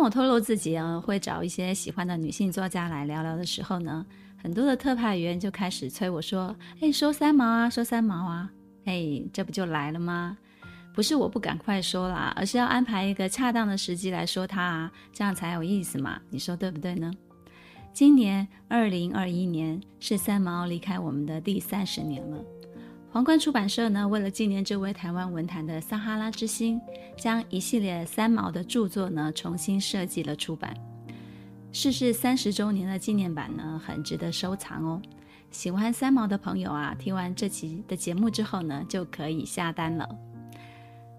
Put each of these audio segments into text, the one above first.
当我透露自己啊，会找一些喜欢的女性作家来聊聊的时候呢，很多的特派员就开始催我说：“哎，说三毛啊，说三毛啊，哎，这不就来了吗？不是我不赶快说啦，而是要安排一个恰当的时机来说它啊，这样才有意思嘛。你说对不对呢？今年二零二一年是三毛离开我们的第三十年了。”皇冠出版社呢，为了纪念这位台湾文坛的撒哈拉之星，将一系列三毛的著作呢重新设计了出版。逝世三十周年的纪念版呢，很值得收藏哦。喜欢三毛的朋友啊，听完这期的节目之后呢，就可以下单了。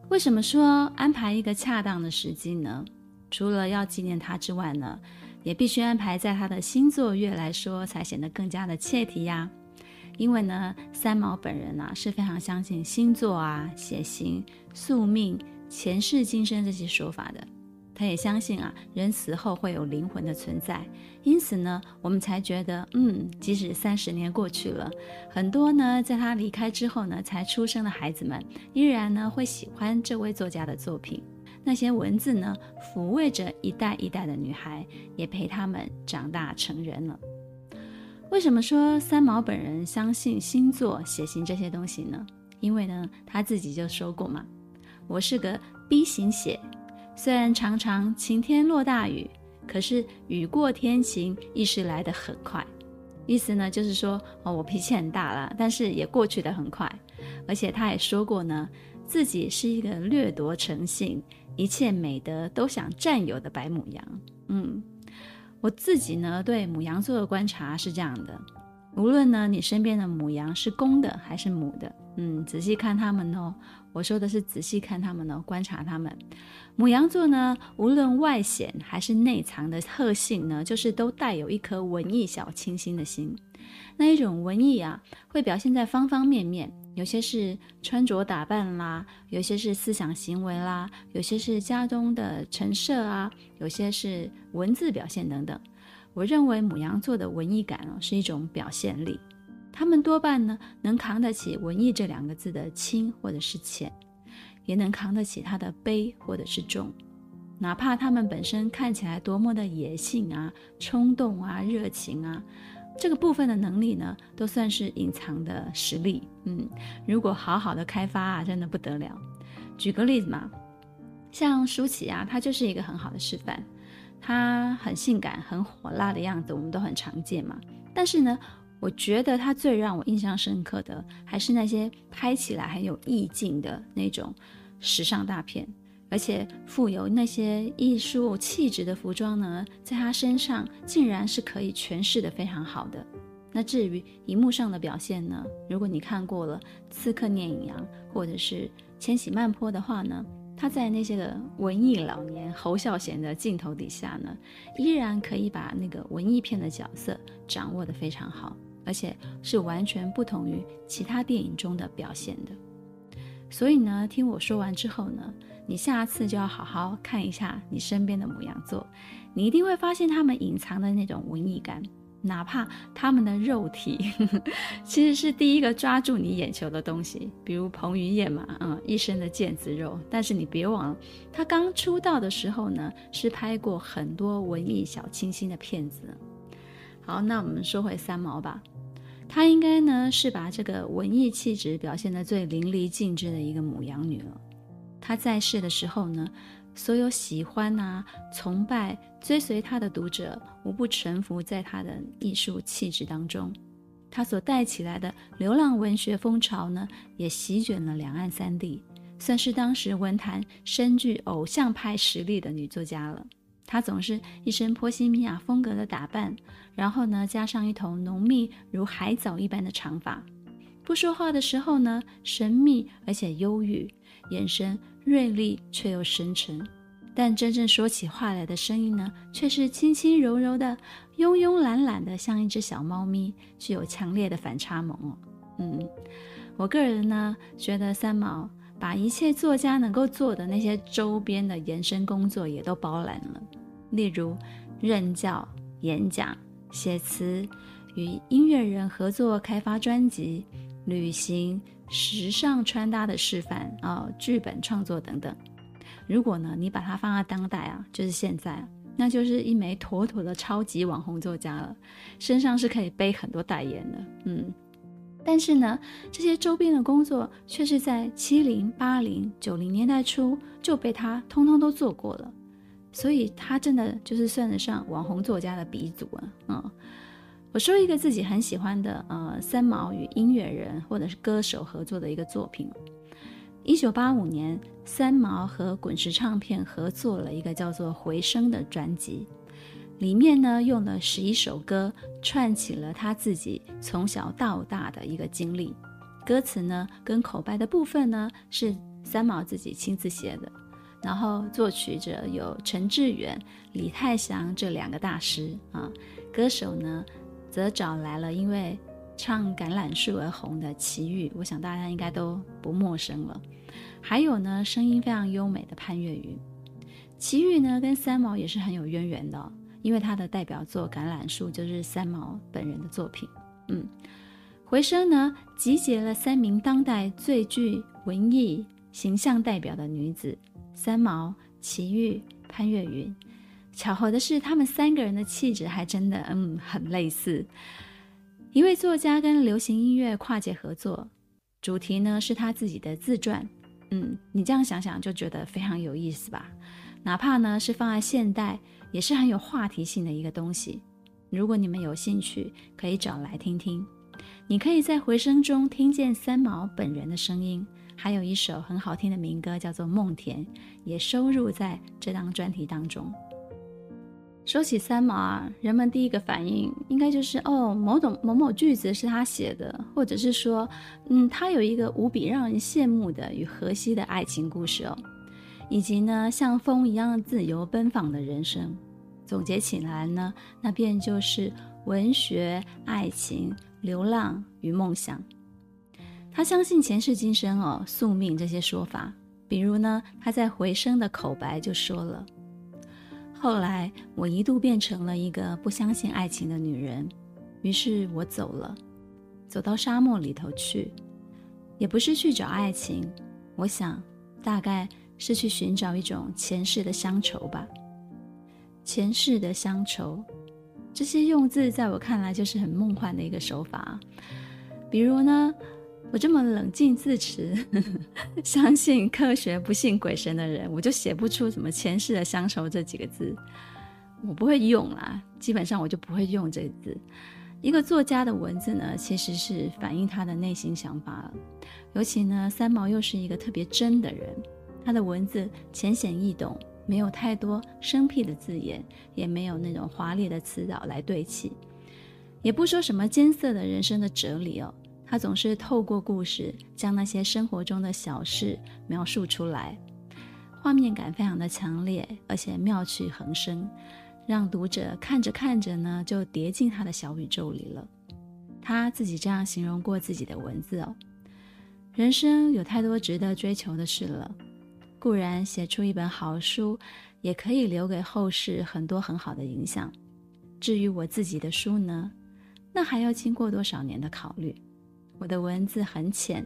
为什么说安排一个恰当的时机呢？除了要纪念他之外呢，也必须安排在他的星座月来说，才显得更加的切题呀。因为呢，三毛本人啊是非常相信星座啊、血型、宿命、前世今生这些说法的。他也相信啊，人死后会有灵魂的存在。因此呢，我们才觉得，嗯，即使三十年过去了，很多呢在他离开之后呢才出生的孩子们，依然呢会喜欢这位作家的作品。那些文字呢，抚慰着一代一代的女孩，也陪他们长大成人了。为什么说三毛本人相信星座、血型这些东西呢？因为呢，他自己就说过嘛：“我是个 B 型血，虽然常常晴天落大雨，可是雨过天晴，意识来得很快。”意思呢，就是说哦，我脾气很大了，但是也过去得很快。而且他也说过呢，自己是一个掠夺成性、一切美德都想占有的白母羊。嗯。我自己呢，对母羊座的观察是这样的：无论呢你身边的母羊是公的还是母的，嗯，仔细看他们哦。我说的是仔细看他们哦，观察他们。母羊座呢，无论外显还是内藏的特性呢，就是都带有一颗文艺小清新的心。那一种文艺啊，会表现在方方面面。有些是穿着打扮啦，有些是思想行为啦，有些是家中的陈设啊，有些是文字表现等等。我认为牡羊座的文艺感哦，是一种表现力，他们多半呢能扛得起“文艺”这两个字的轻或者是浅，也能扛得起它的悲或者是重，哪怕他们本身看起来多么的野性啊、冲动啊、热情啊。这个部分的能力呢，都算是隐藏的实力。嗯，如果好好的开发啊，真的不得了。举个例子嘛，像舒淇啊，她就是一个很好的示范。她很性感、很火辣的样子，我们都很常见嘛。但是呢，我觉得她最让我印象深刻的，还是那些拍起来很有意境的那种时尚大片。而且富有那些艺术气质的服装呢，在他身上竟然是可以诠释得非常好的。那至于荧幕上的表现呢，如果你看过了《刺客聂隐娘》或者是《千禧曼波》的话呢，他在那些个文艺老年侯孝贤的镜头底下呢，依然可以把那个文艺片的角色掌握得非常好，而且是完全不同于其他电影中的表现的。所以呢，听我说完之后呢，你下次就要好好看一下你身边的母羊座，你一定会发现他们隐藏的那种文艺感，哪怕他们的肉体呵 呵其实是第一个抓住你眼球的东西，比如彭于晏嘛，嗯，一身的腱子肉。但是你别忘了，他刚出道的时候呢，是拍过很多文艺小清新的片子。好，那我们说回三毛吧，她应该呢是把这个文艺气质表现得最淋漓尽致的一个母羊女了。他在世的时候呢，所有喜欢啊、崇拜、追随他的读者，无不臣服在他的艺术气质当中。他所带起来的流浪文学风潮呢，也席卷了两岸三地，算是当时文坛深具偶像派实力的女作家了。她总是一身波西米亚风格的打扮，然后呢，加上一头浓密如海藻一般的长发。不说话的时候呢，神秘而且忧郁，眼神锐利却又深沉，但真正说起话来的声音呢，却是轻轻柔柔的、慵慵懒懒的，像一只小猫咪，具有强烈的反差萌哦。嗯，我个人呢，觉得三毛把一切作家能够做的那些周边的延伸工作也都包揽了，例如任教、演讲、写词、与音乐人合作开发专辑、旅行、时尚穿搭的示范啊、剧本创作等等。如果呢，你把它放在当代啊，就是现在，那就是一枚妥妥的超级网红作家了，身上是可以背很多代言的。嗯，但是呢，这些周边的工作却是在七零、八零、九零年代初就被他通通都做过了，所以他真的就是算得上网红作家的鼻祖啊。嗯，我说一个自己很喜欢的，呃，三毛与音乐人或者是歌手合作的一个作品。一九八五年，三毛和滚石唱片合作了一个叫做《回声》的专辑，里面呢用了十一首歌串起了他自己从小到大的一个经历。歌词呢跟口白的部分呢是三毛自己亲自写的，然后作曲者有陈致远、李泰祥这两个大师啊，歌手呢则找来了因为。唱《橄榄树》而红的齐豫，我想大家应该都不陌生了。还有呢，声音非常优美的潘越云。齐豫呢，跟三毛也是很有渊源的，因为他的代表作《橄榄树》就是三毛本人的作品。嗯，回声呢，集结了三名当代最具文艺形象代表的女子：三毛、齐豫、潘越云。巧合的是，他们三个人的气质还真的嗯很类似。一位作家跟流行音乐跨界合作，主题呢是他自己的自传。嗯，你这样想想就觉得非常有意思吧？哪怕呢是放在现代，也是很有话题性的一个东西。如果你们有兴趣，可以找来听听。你可以在回声中听见三毛本人的声音，还有一首很好听的民歌叫做《梦田》，也收录在这张专题当中。说起三毛啊，人们第一个反应应该就是哦，某种某某句子是他写的，或者是说，嗯，他有一个无比让人羡慕的与荷西的爱情故事哦，以及呢，像风一样自由奔放的人生。总结起来呢，那便就是文学、爱情、流浪与梦想。他相信前世今生哦，宿命这些说法。比如呢，他在回声的口白就说了。后来，我一度变成了一个不相信爱情的女人，于是我走了，走到沙漠里头去，也不是去找爱情，我想大概是去寻找一种前世的乡愁吧。前世的乡愁，这些用字在我看来就是很梦幻的一个手法。比如呢，我这么冷静自持，相信科学、不信鬼神的人，我就写不出什么前世的乡愁这几个字，我不会用啦。基本上我就不会用这个字。一个作家的文字呢，其实是反映他的内心想法了。尤其呢，三毛又是一个特别真的人，他的文字浅显易懂，没有太多生僻的字眼，也没有那种华丽的词藻来对齐，也不说什么艰涩的人生的哲理哦。他总是透过故事将那些生活中的小事描述出来，画面感非常的强烈，而且妙趣横生，让读者看着看着呢就跌进他的小宇宙里了。他自己这样形容过自己的文字哦：人生有太多值得追求的事了，固然写出一本好书，也可以留给后世很多很好的影响。至于我自己的书呢，那还要经过多少年的考虑。我的文字很浅，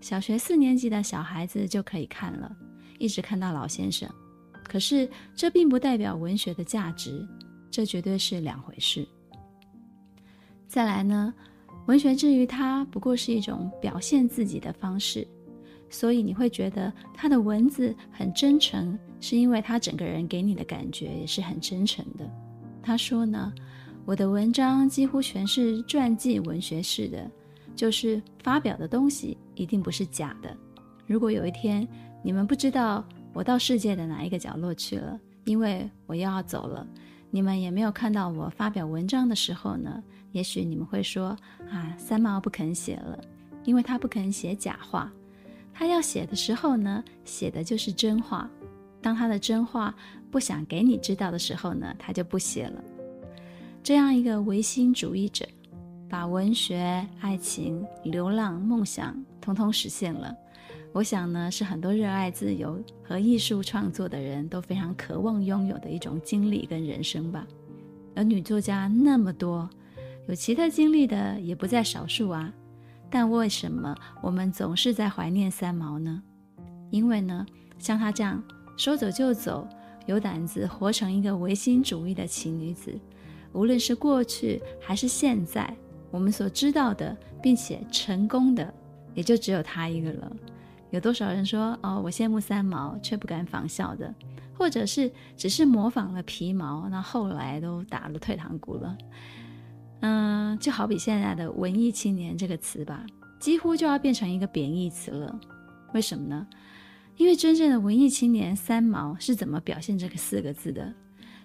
小学四年级的小孩子就可以看了，一直看到老先生。可是这并不代表文学的价值，这绝对是两回事。再来呢，文学之于他不过是一种表现自己的方式，所以你会觉得他的文字很真诚，是因为他整个人给你的感觉也是很真诚的。他说呢，我的文章几乎全是传记文学式的。就是发表的东西一定不是假的。如果有一天你们不知道我到世界的哪一个角落去了，因为我又要走了，你们也没有看到我发表文章的时候呢，也许你们会说啊，三毛不肯写了，因为他不肯写假话。他要写的时候呢，写的就是真话。当他的真话不想给你知道的时候呢，他就不写了。这样一个唯心主义者，把文学、爱情、流浪、梦想通通实现了。我想呢，是很多热爱自由和艺术创作的人都非常渴望拥有的一种经历跟人生吧。而女作家那么多，有奇特经历的也不在少数啊。但为什么我们总是在怀念三毛呢？因为呢，像她这样说走就走、有胆子活成一个唯心主义的奇女子，无论是过去还是现在，我们所知道的并且成功的，也就只有他一个了。有多少人说哦，我羡慕三毛，却不敢仿效的，或者是只是模仿了皮毛，那后来都打了退堂鼓了。嗯，就好比现在的文艺青年这个词吧，几乎就要变成一个贬义词了。为什么呢？因为真正的文艺青年三毛是怎么表现这个四个字的？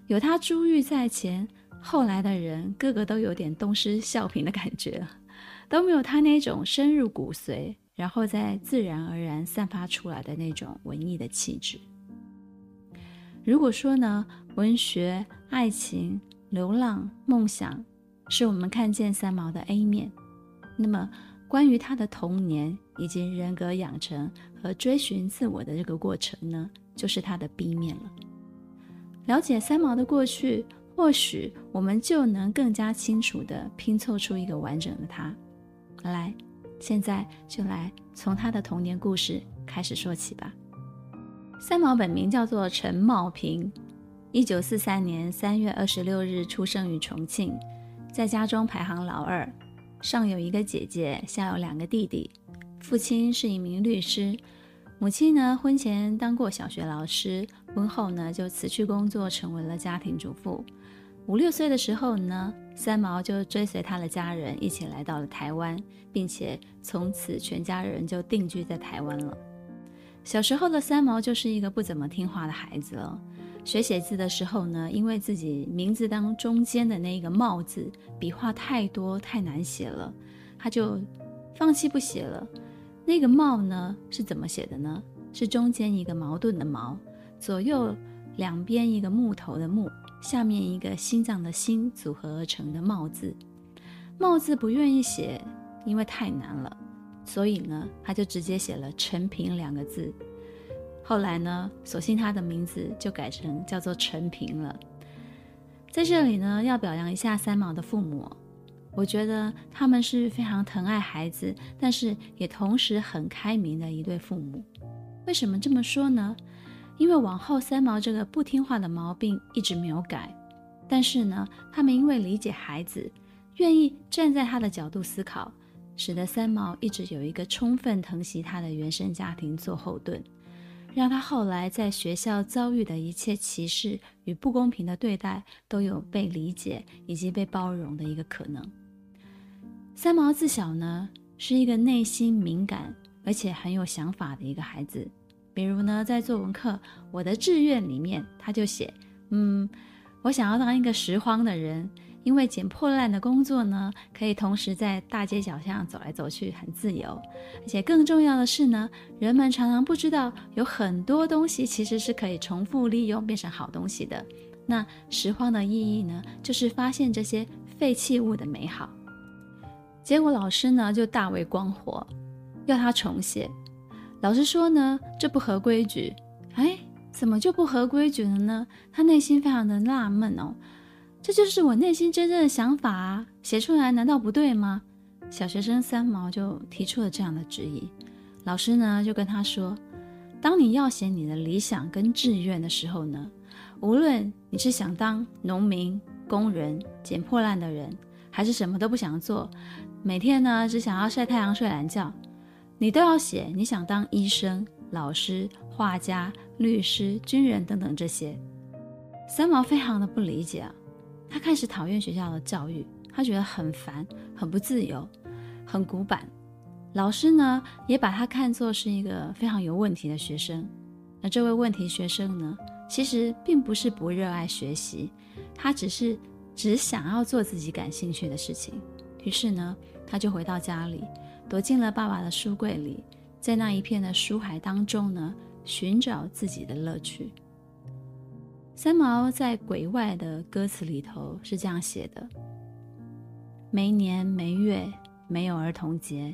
有他珠玉在前，后来的人个个都有点东施效颦的感觉，都没有他那种深入骨髓。然后再自然而然散发出来的那种文艺的气质。如果说呢，文学、爱情、流浪、梦想，是我们看见三毛的 A 面，那么关于他的童年以及人格养成和追寻自我的这个过程呢，就是他的 B 面了。了解三毛的过去，或许我们就能更加清楚地拼凑出一个完整的他。来。现在就来从他的童年故事开始说起吧。三毛本名叫做陈茂平，一九四三年三月二十六日出生于重庆，在家中排行老二，上有一个姐姐，下有两个弟弟。父亲是一名律师，母亲呢婚前当过小学老师，婚后呢就辞去工作，成为了家庭主妇。五六岁的时候呢，三毛就追随他的家人一起来到了台湾，并且从此全家人就定居在台湾了。小时候的三毛就是一个不怎么听话的孩子了。学写字的时候呢，因为自己名字当中间的那个“茂”字笔画太多太难写了，他就放弃不写了。那个“茂”呢是怎么写的呢？是中间一个矛盾的“矛”，左右两边一个木头的“木”。下面一个心脏的心组合而成的“茂”字，“茂”字不愿意写，因为太难了，所以呢，他就直接写了“陈平”两个字。后来呢，索性他的名字就改成叫做陈平了。在这里呢，要表扬一下三毛的父母，我觉得他们是非常疼爱孩子，但是也同时很开明的一对父母。为什么这么说呢？因为往后三毛这个不听话的毛病一直没有改，但是呢，他们因为理解孩子，愿意站在他的角度思考，使得三毛一直有一个充分疼惜他的原生家庭做后盾，让他后来在学校遭遇的一切歧视与不公平的对待都有被理解以及被包容的一个可能。三毛自小呢是一个内心敏感而且很有想法的一个孩子。比如呢，在作文课，我的志愿里面，他就写，嗯，我想要当一个拾荒的人，因为捡破烂的工作呢，可以同时在大街小巷走来走去，很自由。而且更重要的是呢，人们常常不知道，有很多东西其实是可以重复利用，变成好东西的。那拾荒的意义呢，就是发现这些废弃物的美好。结果老师呢，就大为光火，要他重写。老师说呢，这不合规矩。哎，怎么就不合规矩了呢？他内心非常的纳闷哦。这就是我内心真正的想法啊，写出来难道不对吗？小学生三毛就提出了这样的质疑。老师呢就跟他说，当你要写你的理想跟志愿的时候呢，无论你是想当农民、工人、捡破烂的人，还是什么都不想做，每天呢只想要晒太阳、睡懒觉。你都要写，你想当医生、老师、画家、律师、军人等等这些。三毛非常的不理解啊，他开始讨厌学校的教育，他觉得很烦、很不自由、很古板。老师呢，也把他看作是一个非常有问题的学生。那这位问题学生呢，其实并不是不热爱学习，他只是只想要做自己感兴趣的事情。于是呢，他就回到家里。躲进了爸爸的书柜里，在那一片的书海当中呢，寻找自己的乐趣。三毛在《鬼外》的歌词里头是这样写的：没年没月没有儿童节，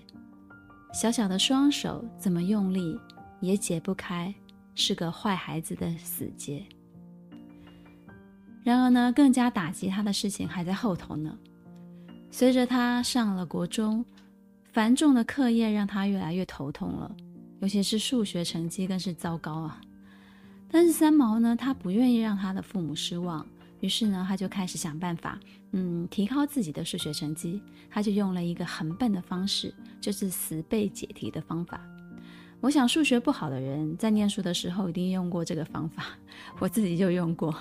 小小的双手怎么用力也解不开，是个坏孩子的死结。然而呢，更加打击他的事情还在后头呢。随着他上了国中，繁重的课业让他越来越头痛了，尤其是数学成绩更是糟糕啊。但是三毛呢，他不愿意让他的父母失望，于是呢，他就开始想办法，嗯，提高自己的数学成绩。他就用了一个很笨的方式，就是死背解题的方法。我想数学不好的人在念书的时候一定用过这个方法，我自己就用过。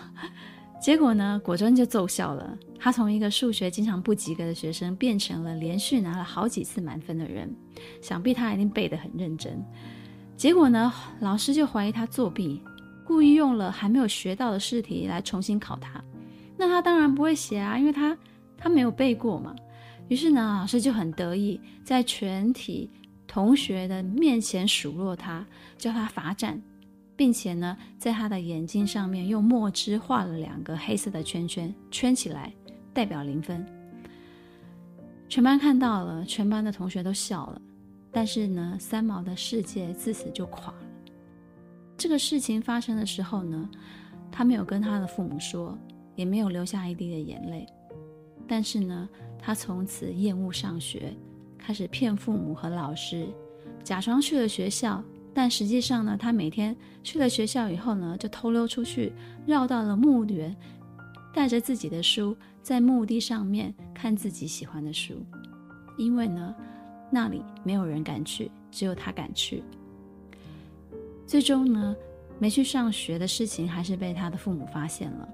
结果呢，果真就奏效了。他从一个数学经常不及格的学生，变成了连续拿了好几次满分的人。想必他一定背得很认真。结果呢，老师就怀疑他作弊。故意用了还没有学到的试题来重新考他，那他当然不会写啊，因为他他没有背过嘛。于是呢，老师就很得意，在全体同学的面前数落他，叫他罚站，并且呢，在他的眼睛上面用墨汁画了两个黑色的圈圈，圈起来代表零分。全班看到了，全班的同学都笑了，但是呢，三毛的世界自此就垮了。这个事情发生的时候呢，他没有跟他的父母说，也没有流下一滴的眼泪。但是呢，他从此厌恶上学，开始骗父母和老师，假装去了学校，但实际上呢，他每天去了学校以后呢，就偷溜出去，绕到了墓园，带着自己的书，在墓地上面看自己喜欢的书，因为呢，那里没有人敢去，只有他敢去。最终呢，没去上学的事情还是被他的父母发现了。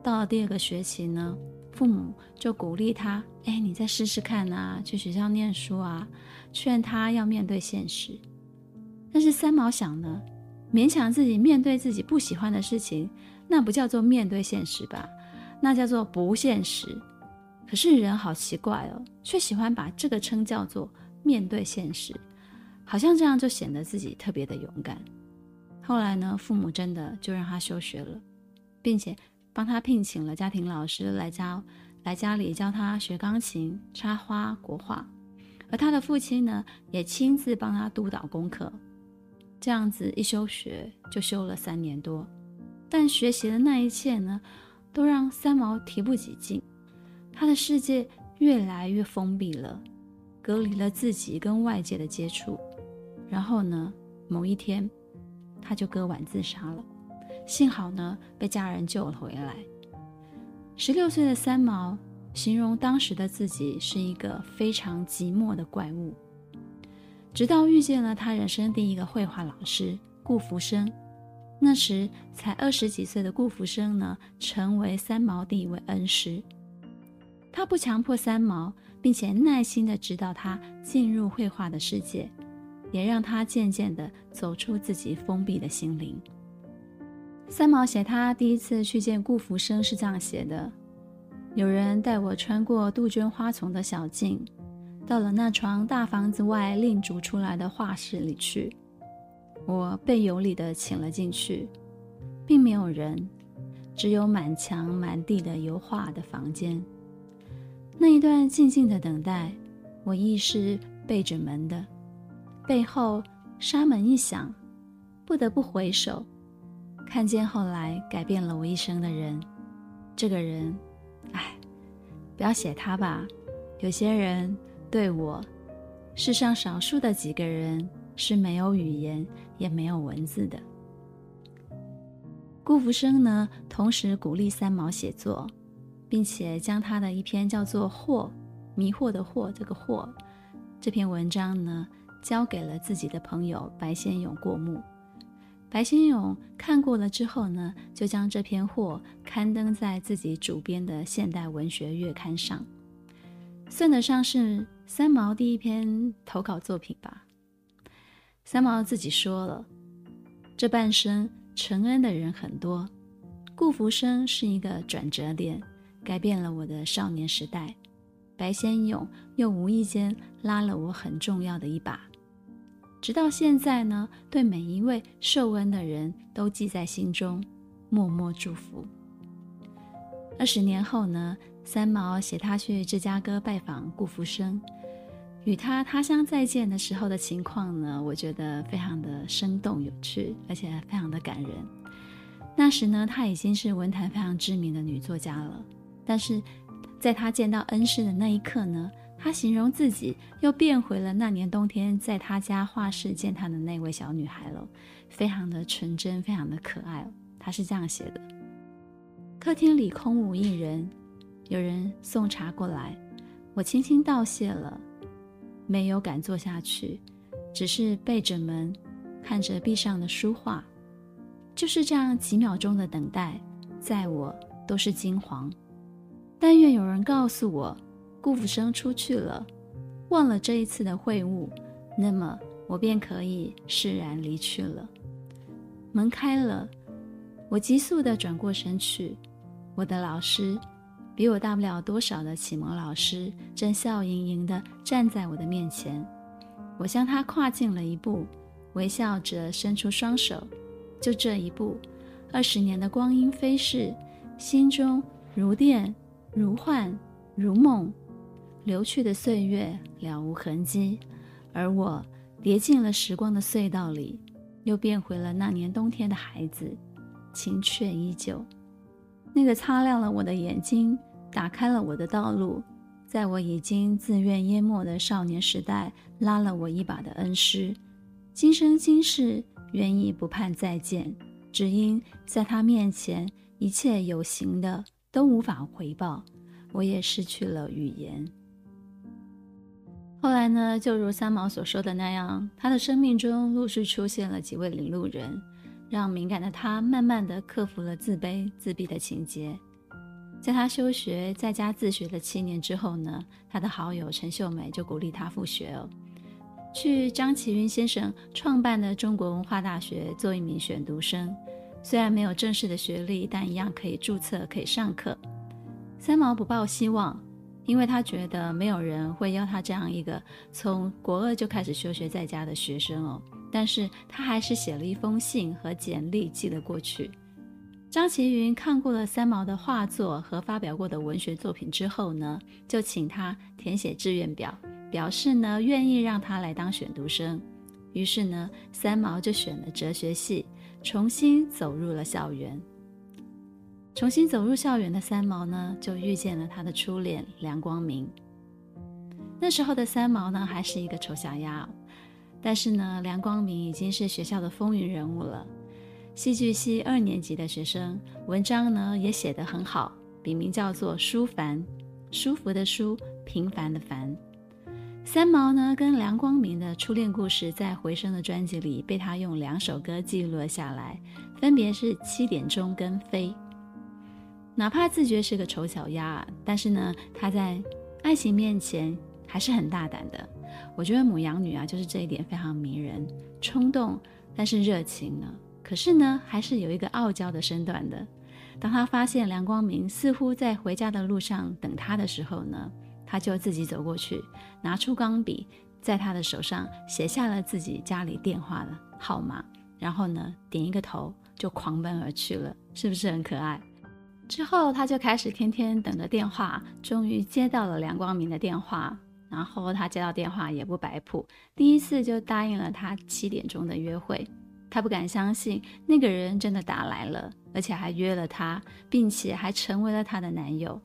到了第二个学期呢，父母就鼓励他：“哎，你再试试看啊，去学校念书啊，劝他要面对现实。”但是三毛想呢，勉强自己面对自己不喜欢的事情，那不叫做面对现实吧？那叫做不现实。可是人好奇怪哦，却喜欢把这个称叫做面对现实，好像这样就显得自己特别的勇敢。后来呢，父母真的就让他休学了，并且帮他聘请了家庭老师来教，来家里教他学钢琴、插花、国画，而他的父亲呢，也亲自帮他督导功课。这样子一休学就休了三年多，但学习的那一切呢，都让三毛提不起劲，他的世界越来越封闭了，隔离了自己跟外界的接触。然后呢，某一天。他就割腕自杀了，幸好呢，被家人救了回来。十六岁的三毛形容当时的自己是一个非常寂寞的怪物，直到遇见了他人生第一个绘画老师顾福生。那时才二十几岁的顾福生呢，成为三毛第一位恩师。他不强迫三毛，并且耐心地指导他进入绘画的世界。也让他渐渐地走出自己封闭的心灵。三毛写他第一次去见顾福生是这样写的：有人带我穿过杜鹃花丛的小径，到了那幢大房子外另筑出来的画室里去。我被有礼地请了进去，并没有人，只有满墙满地的油画的房间。那一段静静的等待，我亦是背着门的。背后纱门一响，不得不回首，看见后来改变了我一生的人。这个人，哎，不要写他吧。有些人对我，世上少数的几个人是没有语言也没有文字的。顾福生呢，同时鼓励三毛写作，并且将他的一篇叫做《惑》，迷惑的惑，这个惑，这篇文章呢。交给了自己的朋友白先勇过目，白先勇看过了之后呢，就将这篇货刊登在自己主编的现代文学月刊上，算得上是三毛第一篇投稿作品吧。三毛自己说了，这半生承恩的人很多，顾福生是一个转折点，改变了我的少年时代。白先勇又无意间拉了我很重要的一把。直到现在呢，对每一位受恩的人都记在心中，默默祝福。二十年后呢，三毛携他去芝加哥拜访顾福生，与他他乡再见的时候的情况呢，我觉得非常的生动有趣，而且非常的感人。那时呢，她已经是文坛非常知名的女作家了，但是在她见到恩师的那一刻呢，她形容自己又变回了那年冬天在她家画室见她的那位小女孩了，非常的纯真，非常的可爱。她是这样写的：客厅里空无一人，有人送茶过来，我轻轻道谢了，没有敢坐下去，只是背着门，看着壁上的书画。就是这样几秒钟的等待，在我都是惊惶。但愿有人告诉我，顾福生出去了，忘了这一次的会晤，那么我便可以释然离去了。门开了，我急速地转过身去，我的老师，比我大不了多少的启蒙老师，正笑盈盈地站在我的面前。我向他跨进了一步，微笑着伸出双手。就这一步，二十年的光阴飞逝，心中如电如幻如梦，流去的岁月了无痕迹，而我跌进了时光的隧道里，又变回了那年冬天的孩子，情却依旧。那个擦亮了我的眼睛，打开了我的道路，在我已经自愿淹没的少年时代，拉了我一把的恩师，今生今世。愿意不盼再见，只因在他面前，一切有形的都无法回报，我也失去了语言。后来呢，就如三毛所说的那样，他的生命中陆续出现了几位领路人，让敏感的他慢慢的克服了自卑自闭的情结。在他休学在家自学了七年之后呢，他的好友陈秀美就鼓励他复学哦。去张其云先生创办的中国文化大学做一名选读生，虽然没有正式的学历，但一样可以注册，可以上课。三毛不抱希望，因为他觉得没有人会要他这样一个从国二就开始休学在家的学生哦。但是他还是写了一封信和简历寄了过去。张其云看过了三毛的画作和发表过的文学作品之后呢，就请他填写志愿表。表示呢，愿意让他来当选读生，于是呢，三毛就选了哲学系，重新走入了校园。重新走入校园的三毛呢，就遇见了他的初恋梁光明。那时候的三毛呢，还是一个丑小鸭，但是呢，梁光明已经是学校的风云人物了。戏剧系二年级的学生，文章呢也写得很好，笔名叫做舒凡，舒服的舒，平凡的凡。三毛呢，跟梁光明的初恋故事，在《回声》的专辑里被他用两首歌记录了下来，分别是《七点钟》跟《飞》。哪怕自觉是个丑小鸭，但是呢，他在爱情面前还是很大胆的。我觉得母羊女啊，就是这一点非常迷人，冲动但是热情呢。可是呢，还是有一个傲娇的身段的。当他发现梁光明似乎在回家的路上等他的时候呢，他就自己走过去，拿出钢笔，在他的手上写下了自己家里电话的号码，然后呢，点一个头就狂奔而去了，是不是很可爱？之后他就开始天天等着电话，终于接到了梁光明的电话，然后他接到电话也不摆谱，第一次就答应了他七点钟的约会。他不敢相信那个人真的打来了，而且还约了他，并且还成为了他的男友。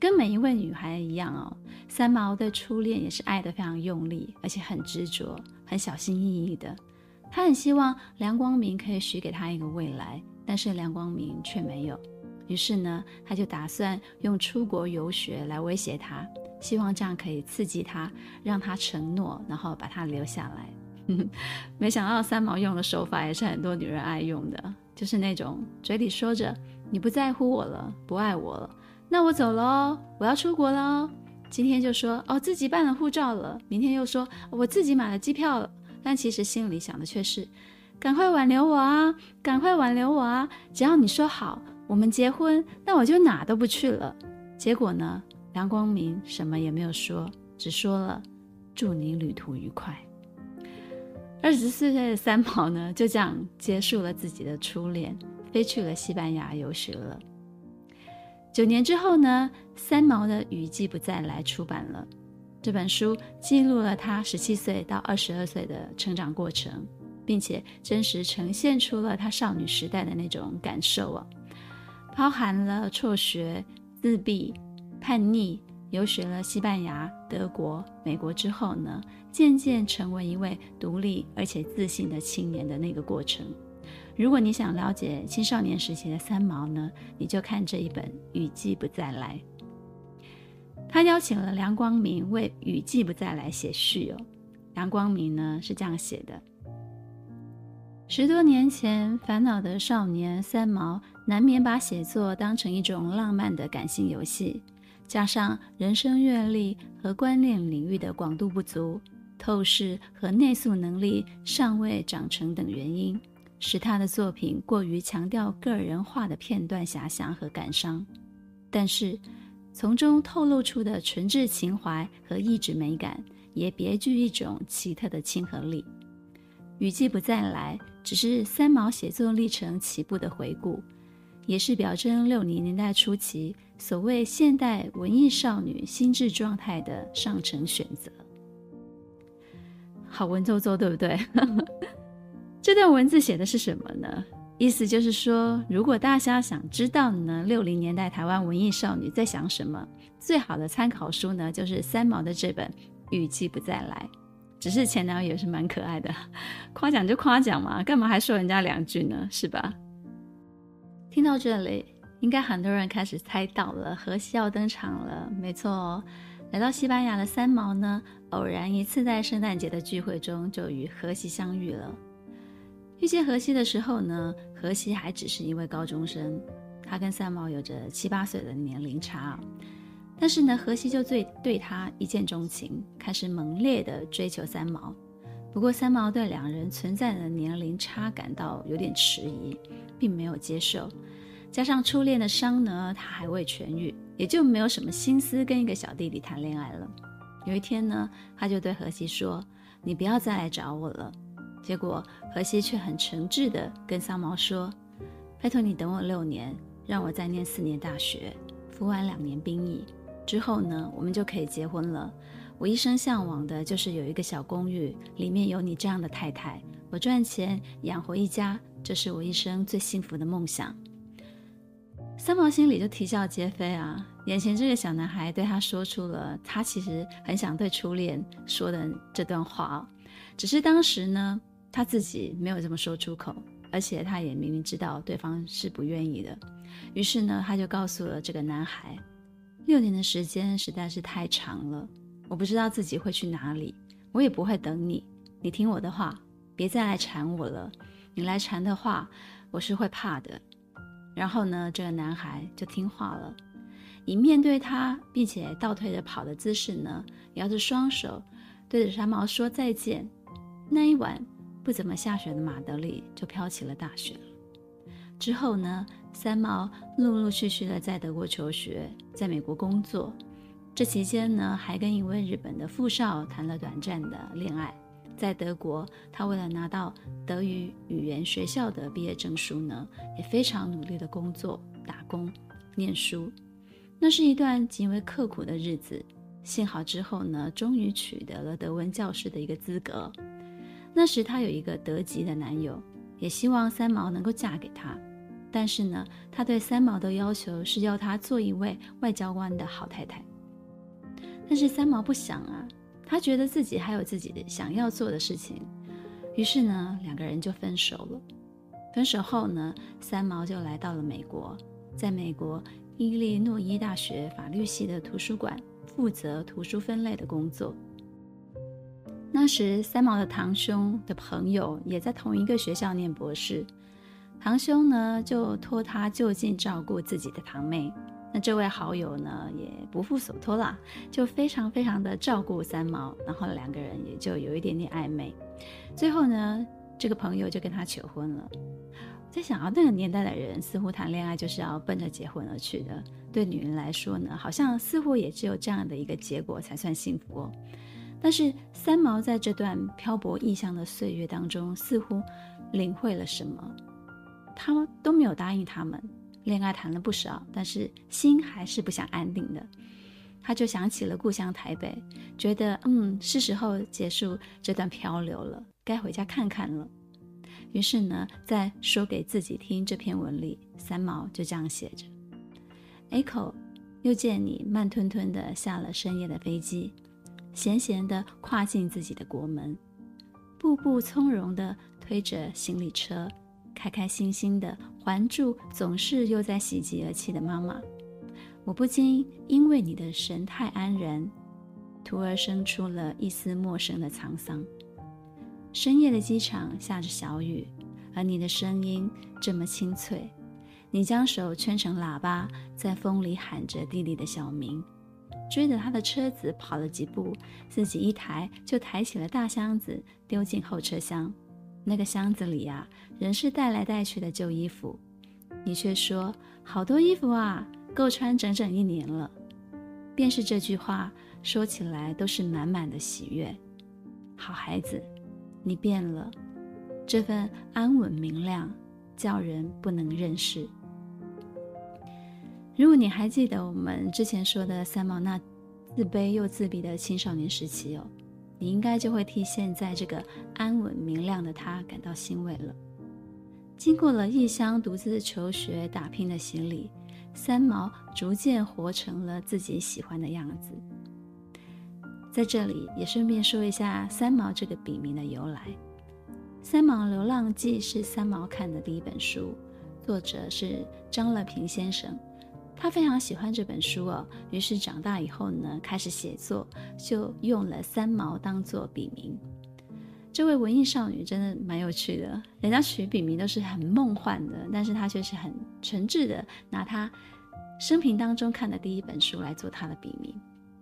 跟每一位女孩一样哦，三毛对初恋也是爱得非常用力，而且很执着，很小心翼翼的。他很希望梁光明可以许给他一个未来，但是梁光明却没有。于是呢，他就打算用出国游学来威胁他，希望这样可以刺激他，让他承诺，然后把他留下来。没想到三毛用的手法也是很多女人爱用的，就是那种嘴里说着你不在乎我了，不爱我了。那我走喽，我要出国喽。今天就说哦，自己办了护照了，明天又说我自己买了机票了，但其实心里想的却是，赶快挽留我啊，赶快挽留我啊！只要你说好，我们结婚，那我就哪都不去了。结果呢，梁光明什么也没有说，只说了祝你旅途愉快。二十四岁的三毛呢，就这样结束了自己的初恋。飞去了西班牙游学了。九年之后呢，三毛的《雨季不再来》出版了。这本书记录了他十七岁到二十二岁的成长过程，并且真实呈现出了他少女时代的那种感受啊，包含了辍学、自闭、叛逆，游学了西班牙、德国、美国之后呢，渐渐成为一位独立而且自信的青年的那个过程。如果你想了解青少年时期的三毛呢，你就看这一本《雨季不再来》。他邀请了梁光明为《雨季不再来》写序哦。梁光明呢是这样写的：十多年前，烦恼的少年三毛难免把写作当成一种浪漫的感性游戏，加上人生阅历和观念领域的广度不足、透视和内塑能力尚未长成等原因。使他的作品过于强调个人化的片段遐想和感伤，但是从中透露出的纯挚情怀和意志美感，也别具一种奇特的亲和力。雨季不再来，只是三毛写作历程起步的回顾，也是表征六零年代初期所谓现代文艺少女心智状态的上乘选择。好文绉绉，对不对？这段文字写的是什么呢？意思就是说，如果大家想知道呢，六零年代台湾文艺少女在想什么，最好的参考书呢，就是三毛的这本《雨季不再来》。只是前男友也是蛮可爱的，夸奖就夸奖嘛，干嘛还说人家两句呢？是吧？听到这里，应该很多人开始猜到了，荷西要登场了。没错哦，来到西班牙的三毛呢，偶然一次在圣诞节的聚会中就与荷西相遇了。遇见荷西的时候呢，荷西还只是一位高中生，他跟三毛有着七八岁的年龄差，但是呢，荷西就最对他一见钟情，开始猛烈地追求三毛。不过三毛对两人存在的年龄差感到有点迟疑，并没有接受。加上初恋的伤呢，他还未痊愈，也就没有什么心思跟一个小弟弟谈恋爱了。有一天呢，他就对荷西说：“你不要再来找我了。”结果，荷西却很诚挚地跟三毛说：“拜托你等我六年，让我再念四年大学，服完两年兵役之后呢，我们就可以结婚了。我一生向往的就是有一个小公寓，里面有你这样的太太，我赚钱养活一家，这是我一生最幸福的梦想。”三毛心里就啼笑皆非啊！眼前这个小男孩对他说出了他其实很想对初恋说的这段话，只是当时呢。他自己没有这么说出口，而且他也明明知道对方是不愿意的。于是呢，他就告诉了这个男孩：“六年的时间实在是太长了，我不知道自己会去哪里，我也不会等你。你听我的话，别再来缠我了。你来缠的话，我是会怕的。”然后呢，这个男孩就听话了，以面对他并且倒退着跑的姿势呢，摇着双手对着三毛说再见。那一晚。不怎么下雪的马德里就飘起了大雪。之后呢，三毛陆陆续续的在德国求学，在美国工作。这期间呢，还跟一位日本的富少谈了短暂的恋爱。在德国，他为了拿到德语语言学校的毕业证书呢，也非常努力的工作、打工、念书。那是一段极为刻苦的日子。幸好之后呢，终于取得了德文教师的一个资格。那时她有一个德籍的男友，也希望三毛能够嫁给他，但是呢，他对三毛的要求是要她做一位外交官的好太太。但是三毛不想啊，他觉得自己还有自己想要做的事情，于是呢，两个人就分手了。分手后呢，三毛就来到了美国，在美国伊利诺伊大学法律系的图书馆负责图书分类的工作。那时，三毛的堂兄的朋友也在同一个学校念博士，堂兄呢就托他就近照顾自己的堂妹。那这位好友呢也不负所托啦，就非常非常的照顾三毛，然后两个人也就有一点点暧昧。最后呢，这个朋友就跟他求婚了。在想啊，那个年代的人似乎谈恋爱就是要奔着结婚而去的，对女人来说呢，好像似乎也只有这样的一个结果才算幸福哦。但是三毛在这段漂泊异乡的岁月当中，似乎领会了什么。他都没有答应他们。恋爱谈了不少，但是心还是不想安定的。他就想起了故乡台北，觉得嗯，是时候结束这段漂流了，该回家看看了。于是呢，在说给自己听这篇文里，三毛就这样写着：Echo，又见你慢吞吞地下了深夜的飞机，闲闲地跨进自己的国门，步步从容地推着行李车，开开心心地环住总是又在喜极而泣的妈妈。我不禁因为你的神态安然，徒而生出了一丝陌生的沧桑。深夜的机场下着小雨，而你的声音这么清脆。你将手圈成喇叭，在风里喊着弟弟的小名。追着他的车子跑了几步，自己一抬就抬起了大箱子，丢进后车厢。那个箱子里啊，仍是带来带去的旧衣服。你却说：“好多衣服啊！”够穿整整一年了，便是这句话说起来都是满满的喜悦。好孩子，你变了，这份安稳明亮，叫人不能认识。如果你还记得我们之前说的三毛那自卑又自闭的青少年时期哦，你应该就会替现在这个安稳明亮的他感到欣慰了。经过了异乡独自求学打拼的洗礼。三毛逐渐活成了自己喜欢的样子。在这里也顺便说一下三毛这个笔名的由来。《三毛流浪记》是三毛看的第一本书，作者是张乐平先生。他非常喜欢这本书哦，于是长大以后呢，开始写作，就用了三毛当做笔名。这位文艺少女真的蛮有趣的，人家取笔名都是很梦幻的，但是她却是很诚挚的，拿她生平当中看的第一本书来做她的笔名。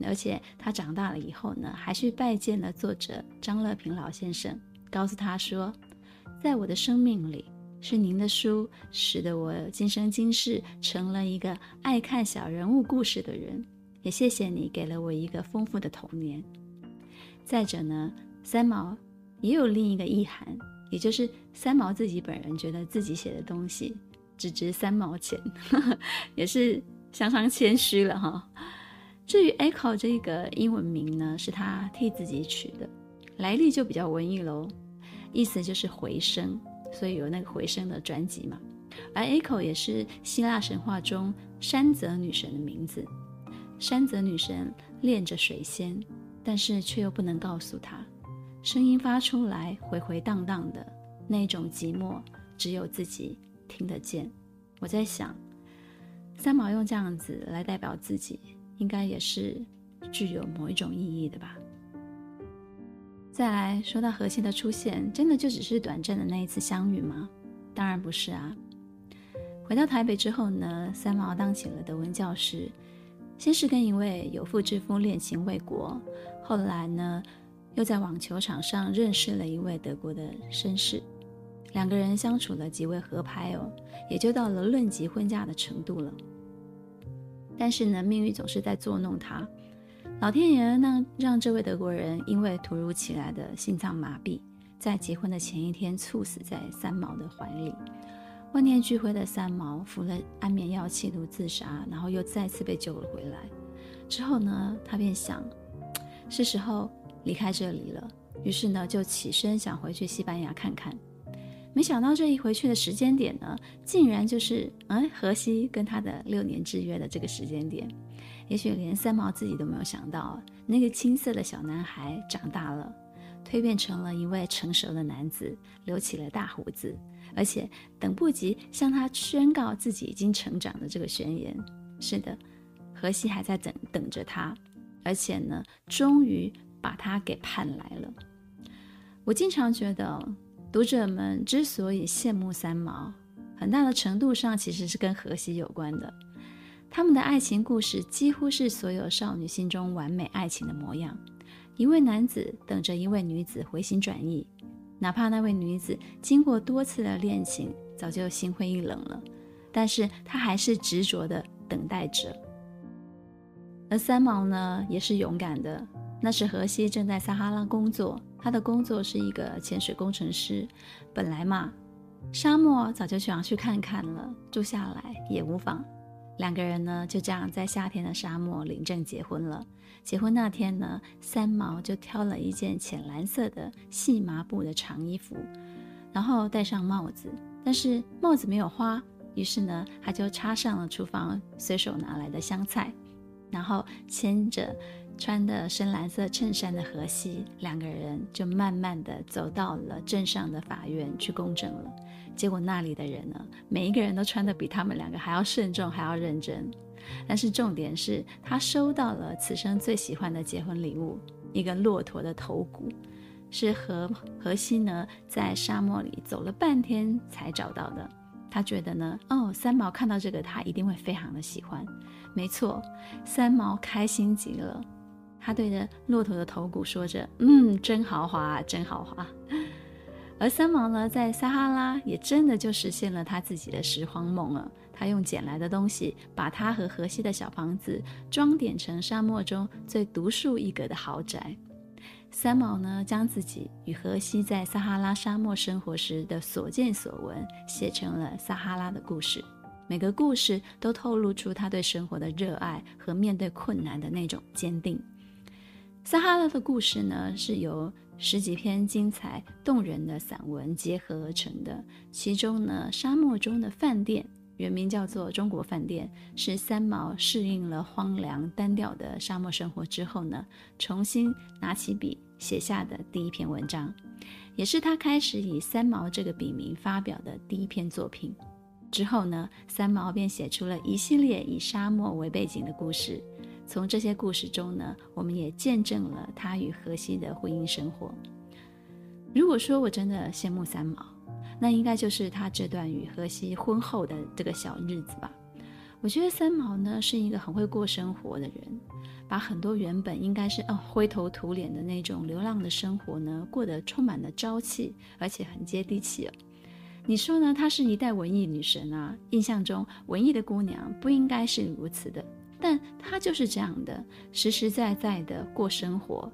而且她长大了以后呢，还去拜见了作者张乐平老先生，告诉他说：“在我的生命里，是您的书使得我今生今世成了一个爱看小人物故事的人，也谢谢你给了我一个丰富的童年。”再者呢，三毛。也有另一个意涵，也就是三毛自己本人觉得自己写的东西只值三毛钱，呵呵，也是相当谦虚了哈。至于 Echo 这个英文名呢，是他替自己取的，来历就比较文艺喽，意思就是回声，所以有那个回声的专辑嘛。而 Echo 也是希腊神话中山泽女神的名字，山泽女神恋着水仙，但是却又不能告诉他。声音发出来，回回荡荡的那种寂寞，只有自己听得见。我在想，三毛用这样子来代表自己，应该也是具有某一种意义的吧。再来说到荷西的出现，真的就只是短暂的那一次相遇吗？当然不是啊。回到台北之后呢，三毛当起了德文教师，先是跟一位有妇之夫恋情未果，后来呢，又在网球场上认识了一位德国的绅士，两个人相处了极为合拍哦，也就到了论及婚嫁的程度了。但是呢，命运总是在捉弄他，老天爷呢，让这位德国人因为突如其来的心脏麻痹，在结婚的前一天猝死在三毛的怀里。万念俱灰的三毛服了安眠药，企图自杀，然后又再次被救了回来。之后呢，他便想，是时候。离开这里了，于是呢，就起身想回去西班牙看看。没想到这一回去的时间点呢，竟然就是嗯，荷西跟他的六年之约的这个时间点。也许连三毛自己都没有想到，那个青涩的小男孩长大了，蜕变成了一位成熟的男子，留起了大胡子，而且等不及向他宣告自己已经成长的这个宣言。是的，荷西还在等等着他，而且呢，终于。把他给盼来了。我经常觉得，读者们之所以羡慕三毛，很大的程度上其实是跟荷西有关的。他们的爱情故事几乎是所有少女心中完美爱情的模样。一位男子等着一位女子回心转意，哪怕那位女子经过多次的恋情，早就心灰意冷了，但是他还是执着的等待着。而三毛呢，也是勇敢的。那时荷西正在撒哈拉工作，他的工作是一个潜水工程师。本来嘛，沙漠早就想去看看了，住下来也无妨。两个人呢，就这样在夏天的沙漠领证结婚了。结婚那天呢，三毛就挑了一件浅蓝色的细麻布的长衣服，然后戴上帽子，但是帽子没有花，于是呢，他就插上了厨房随手拿来的香菜，然后牵着穿的深蓝色衬衫的荷西，两个人就慢慢的走到了镇上的法院去公证了。结果那里的人呢，每一个人都穿得比他们两个还要慎重，还要认真。但是重点是他收到了此生最喜欢的结婚礼物——一个骆驼的头骨，是荷荷西呢在沙漠里走了半天才找到的。他觉得呢，哦，三毛看到这个，他一定会非常的喜欢。没错，三毛开心极了，他对着骆驼的头骨说着：“嗯，真豪华，真豪华。”而三毛呢，在撒哈拉也真的就实现了他自己的拾荒梦了。他用捡来的东西，把他和荷西的小房子装点成沙漠中最独树一格的豪宅。三毛呢，将自己与荷西在撒哈拉沙漠生活时的所见所闻写成了撒哈拉的故事。每个故事都透露出他对生活的热爱和面对困难的那种坚定。撒哈拉的故事呢，是由十几篇精彩动人的散文结合而成的，其中呢，沙漠中的饭店原名叫做《中国饭店》，是三毛适应了荒凉单调的沙漠生活之后呢，重新拿起笔写下的第一篇文章，也是他开始以三毛这个笔名发表的第一篇作品。之后呢，三毛便写出了一系列以沙漠为背景的故事。从这些故事中呢，我们也见证了他与荷西的婚姻生活。如果说我真的羡慕三毛，那应该就是他这段与荷西婚后的这个小日子吧。我觉得三毛呢是一个很会过生活的人，把很多原本应该是哦灰头土脸的那种流浪的生活呢，过得充满了朝气，而且很接地气。你说呢？她是一代文艺女神啊，印象中文艺的姑娘不应该是如此的。但他就是这样的，实实在在的过生活，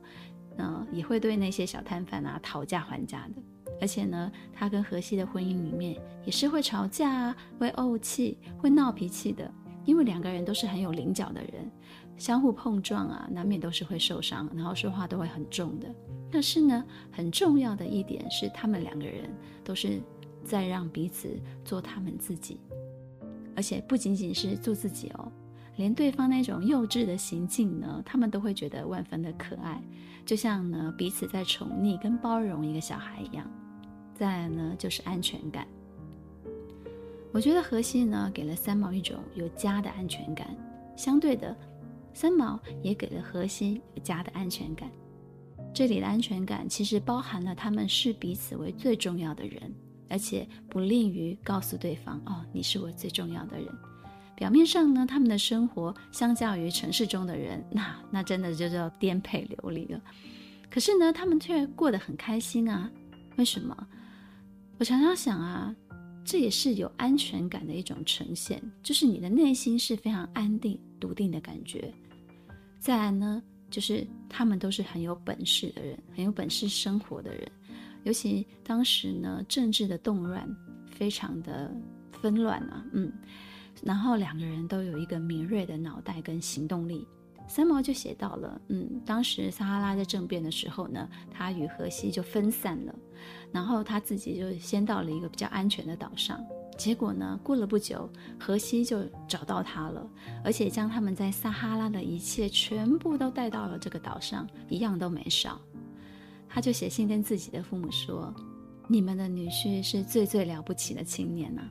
嗯、也会对那些小摊贩啊讨价还价的。而且呢，他跟荷西的婚姻里面也是会吵架啊，会怄气，会闹脾气的。因为两个人都是很有棱角的人，相互碰撞啊，难免都是会受伤，然后说话都会很重的。但是呢，很重要的一点是，他们两个人都是在让彼此做他们自己，而且不仅仅是做自己哦。连对方那种幼稚的行径呢，他们都会觉得万分的可爱，就像呢彼此在宠溺跟包容一个小孩一样。再来呢就是安全感，我觉得荷西呢给了三毛一种有家的安全感，相对的，三毛也给了荷西有家的安全感。这里的安全感其实包含了他们视彼此为最重要的人，而且不吝于告诉对方：“哦，你是我最重要的人。”表面上呢，他们的生活相较于城市中的人，那那真的就叫颠沛流离了。可是呢，他们却过得很开心啊。为什么？我常常想啊，这也是有安全感的一种呈现，就是你的内心是非常安定、笃定的感觉。再来呢，就是他们都是很有本事的人，很有本事生活的人。尤其当时呢，政治的动乱非常的纷乱啊，嗯。然后两个人都有一个敏锐的脑袋跟行动力。三毛就写到了，嗯，当时撒哈拉在政变的时候呢，他与荷西就分散了，然后他自己就先到了一个比较安全的岛上。结果呢，过了不久，荷西就找到他了，而且将他们在撒哈拉的一切全部都带到了这个岛上，一样都没少。他就写信跟自己的父母说：“你们的女婿是最最了不起的青年呐、”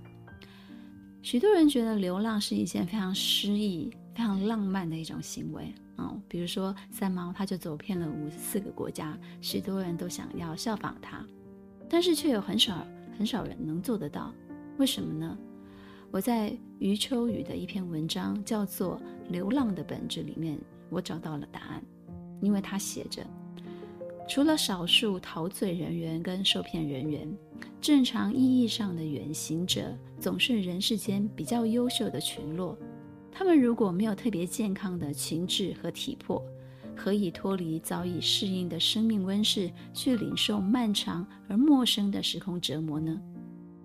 许多人觉得流浪是一件非常诗意、非常浪漫的一种行为哦，比如说三毛，他就走遍了五十四个国家，许多人都想要效仿他，但是却有很少很少人能做得到。为什么呢？我在余秋雨的一篇文章叫做《流浪的本质》里面，我找到了答案，因为他写着。除了少数陶醉人员跟受骗人员，正常意义上的远行者总是人世间比较优秀的群落。他们如果没有特别健康的情志和体魄，何以脱离早已适应的生命温室，去领受漫长而陌生的时空折磨呢？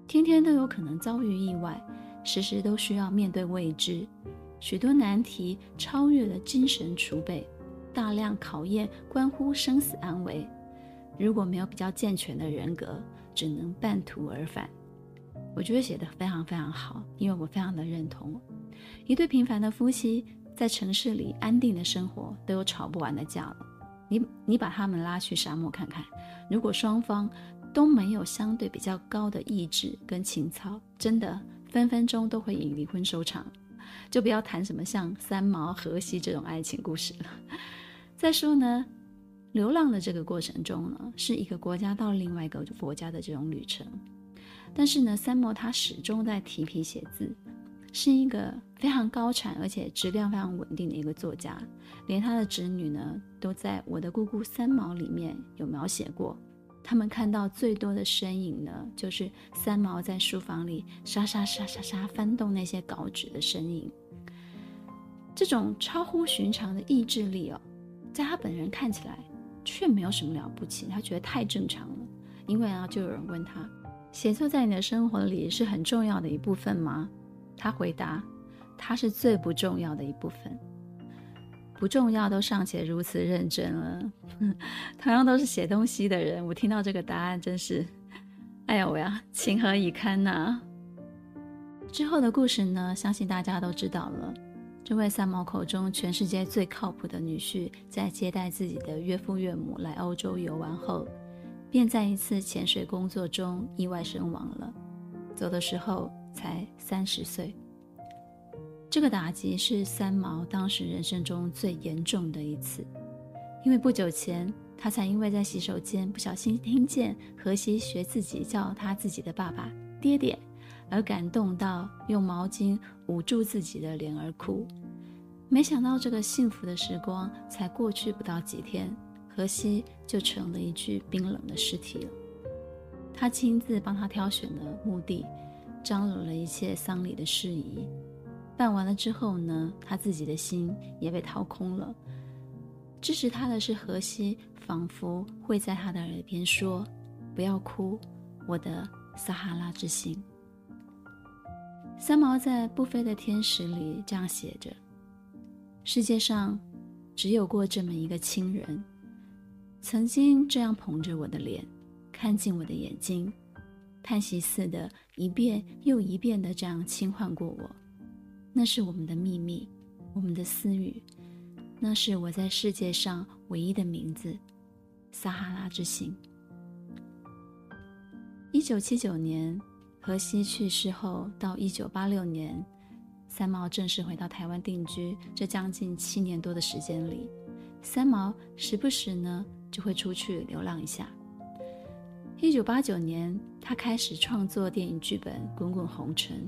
天天都有可能遭遇意外，时时都需要面对未知，许多难题超越了精神储备，大量考验关乎生死安危。如果没有比较健全的人格，只能半途而返。我觉得写得非常非常好，因为我非常的认同。一对平凡的夫妻在城市里安定的生活，都有吵不完的架了。你你把他们拉去沙漠看看，如果双方都没有相对比较高的意志跟情操，真的分分钟都会以离婚收场。就不要谈什么像三毛、荷西这种爱情故事了。再说呢，流浪的这个过程中呢，是一个国家到另外一个国家的这种旅程。但是呢，三毛他始终在提笔写字，是一个非常高产而且质量非常稳定的一个作家。连他的侄女呢，都在《我的姑姑三毛》里面有描写过。他们看到最多的身影呢，就是三毛在书房里沙沙沙沙沙翻动那些稿纸的身影。这种超乎寻常的意志力哦，在他本人看起来却没有什么了不起，他觉得太正常了。因为啊，就有人问他。写作在你的生活里是很重要的一部分吗？他回答：“它是最不重要的一部分。不重要都尚且如此认真了，同样都是写东西的人，我听到这个答案真是……哎呀，我呀，情何以堪呐、！”之后的故事呢，相信大家都知道了。这位三毛口中全世界最靠谱的女婿，在接待自己的岳父岳母来欧洲游玩后，便在一次潜水工作中意外身亡了，走的时候才三十岁。这个打击是三毛当时人生中最严重的一次，因为不久前他才因为在洗手间不小心听见荷西学自己叫他自己的爸爸“爹爹”，而感动到用毛巾捂住自己的脸而哭。没想到这个幸福的时光才过去不到几天。荷西就成了一具冰冷的尸体了。他亲自帮他挑选了墓地，张罗了一切丧礼的事宜。办完了之后呢，他自己的心也被掏空了。支持他的是荷西，仿佛会在他的耳边说：“不要哭，我的撒哈拉之心。”三毛在《不飞的天使》里这样写着：“世界上只有过这么一个亲人。”曾经这样捧着我的脸，看进我的眼睛，叹息似的，一遍又一遍的这样轻唤过我。那是我们的秘密，我们的私语。那是我在世界上唯一的名字——撒哈拉之心。一九七九年，荷西去世后，到一九八六年，三毛正式回到台湾定居。这将近七年多的时间里，三毛时不时呢。就会出去流浪一下。一九八九年，他开始创作电影剧本《滚滚红尘》。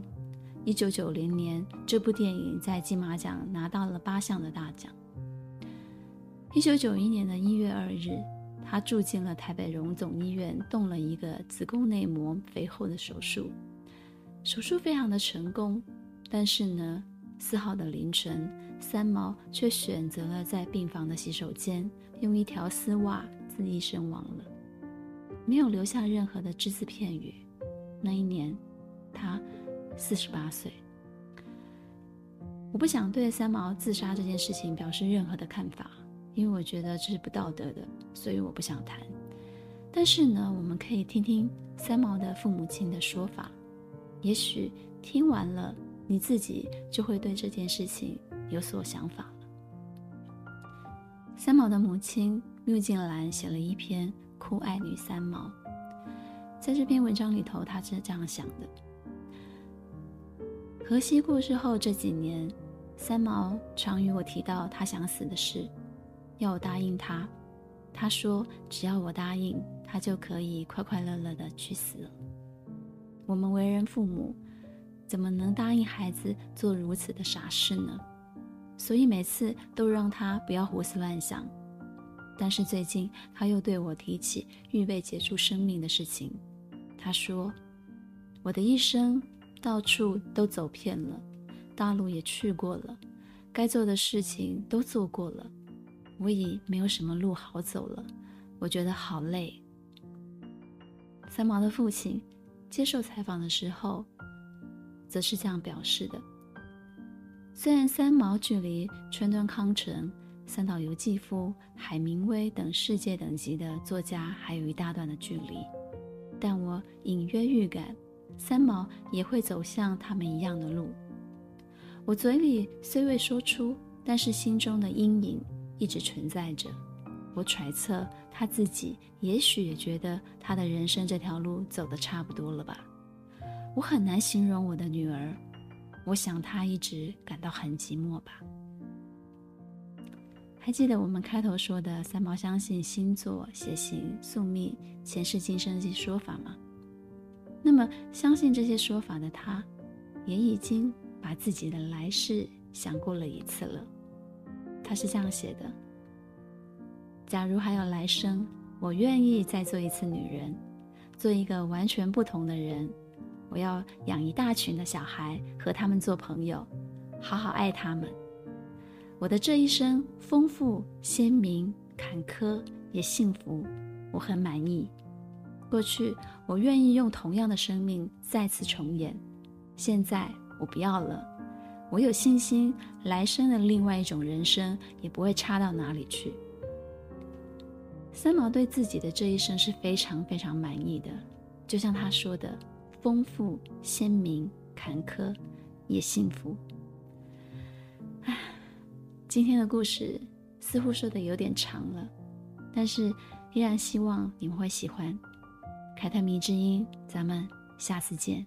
一九九零年，这部电影在金马奖拿到了八项的大奖。一九九一年的一月二日，他住进了台北荣总医院，动了一个子宫内膜肥厚的手术。手术非常的成功，但是呢，四号的凌晨，三毛却选择了在病房的洗手间。用一条丝袜自缢身亡了，没有留下任何的只字片语。那一年，他四十八岁。我不想对三毛自杀这件事情表示任何的看法，因为我觉得这是不道德的，所以我不想谈。但是呢，我们可以听听三毛的父母亲的说法，也许听完了，你自己就会对这件事情有所想法了。三毛的母亲缪静兰写了一篇《哭爱女三毛》。在这篇文章里头，她是这样想的：荷西过世后这几年，三毛常与我提到他想死的事，要我答应他。他说，只要我答应，他就可以快快乐乐的去死了。我们为人父母，怎么能答应孩子做如此的傻事呢？所以每次都让他不要胡思乱想，但是最近他又对我提起预备结束生命的事情。他说：“我的一生到处都走遍了，大陆也去过了，该做的事情都做过了，我已没有什么路好走了，我觉得好累。”三毛的父亲接受采访的时候，则是这样表示的：虽然三毛距离川端康成、三岛由纪夫、海明威等世界等级的作家还有一大段的距离，但我隐约预感，三毛也会走向他们一样的路。我嘴里虽未说出，但是心中的阴影一直存在着。我揣测他自己也许也觉得他的人生这条路走得差不多了吧。我很难形容我的女儿，我想她一直感到很寂寞吧。还记得我们开头说的三毛相信星座、血型、宿命、前世今生这些说法吗？那么相信这些说法的他，也已经把自己的来世想过了一次了。他是这样写的。假如还有来生，我愿意再做一次女人，做一个完全不同的人。我要养一大群的小孩，和他们做朋友，好好爱他们。我的这一生丰富、鲜明、坎坷也幸福，我很满意。过去我愿意用同样的生命再次重演，现在我不要了。我有信心，来生的另外一种人生也不会差到哪里去。三毛对自己的这一生是非常非常满意的，就像他说的：“丰富、鲜明、坎坷，也幸福。”唉，今天的故事似乎说的有点长了，但是依然希望你们会喜欢。凯特迷之音，咱们下次见。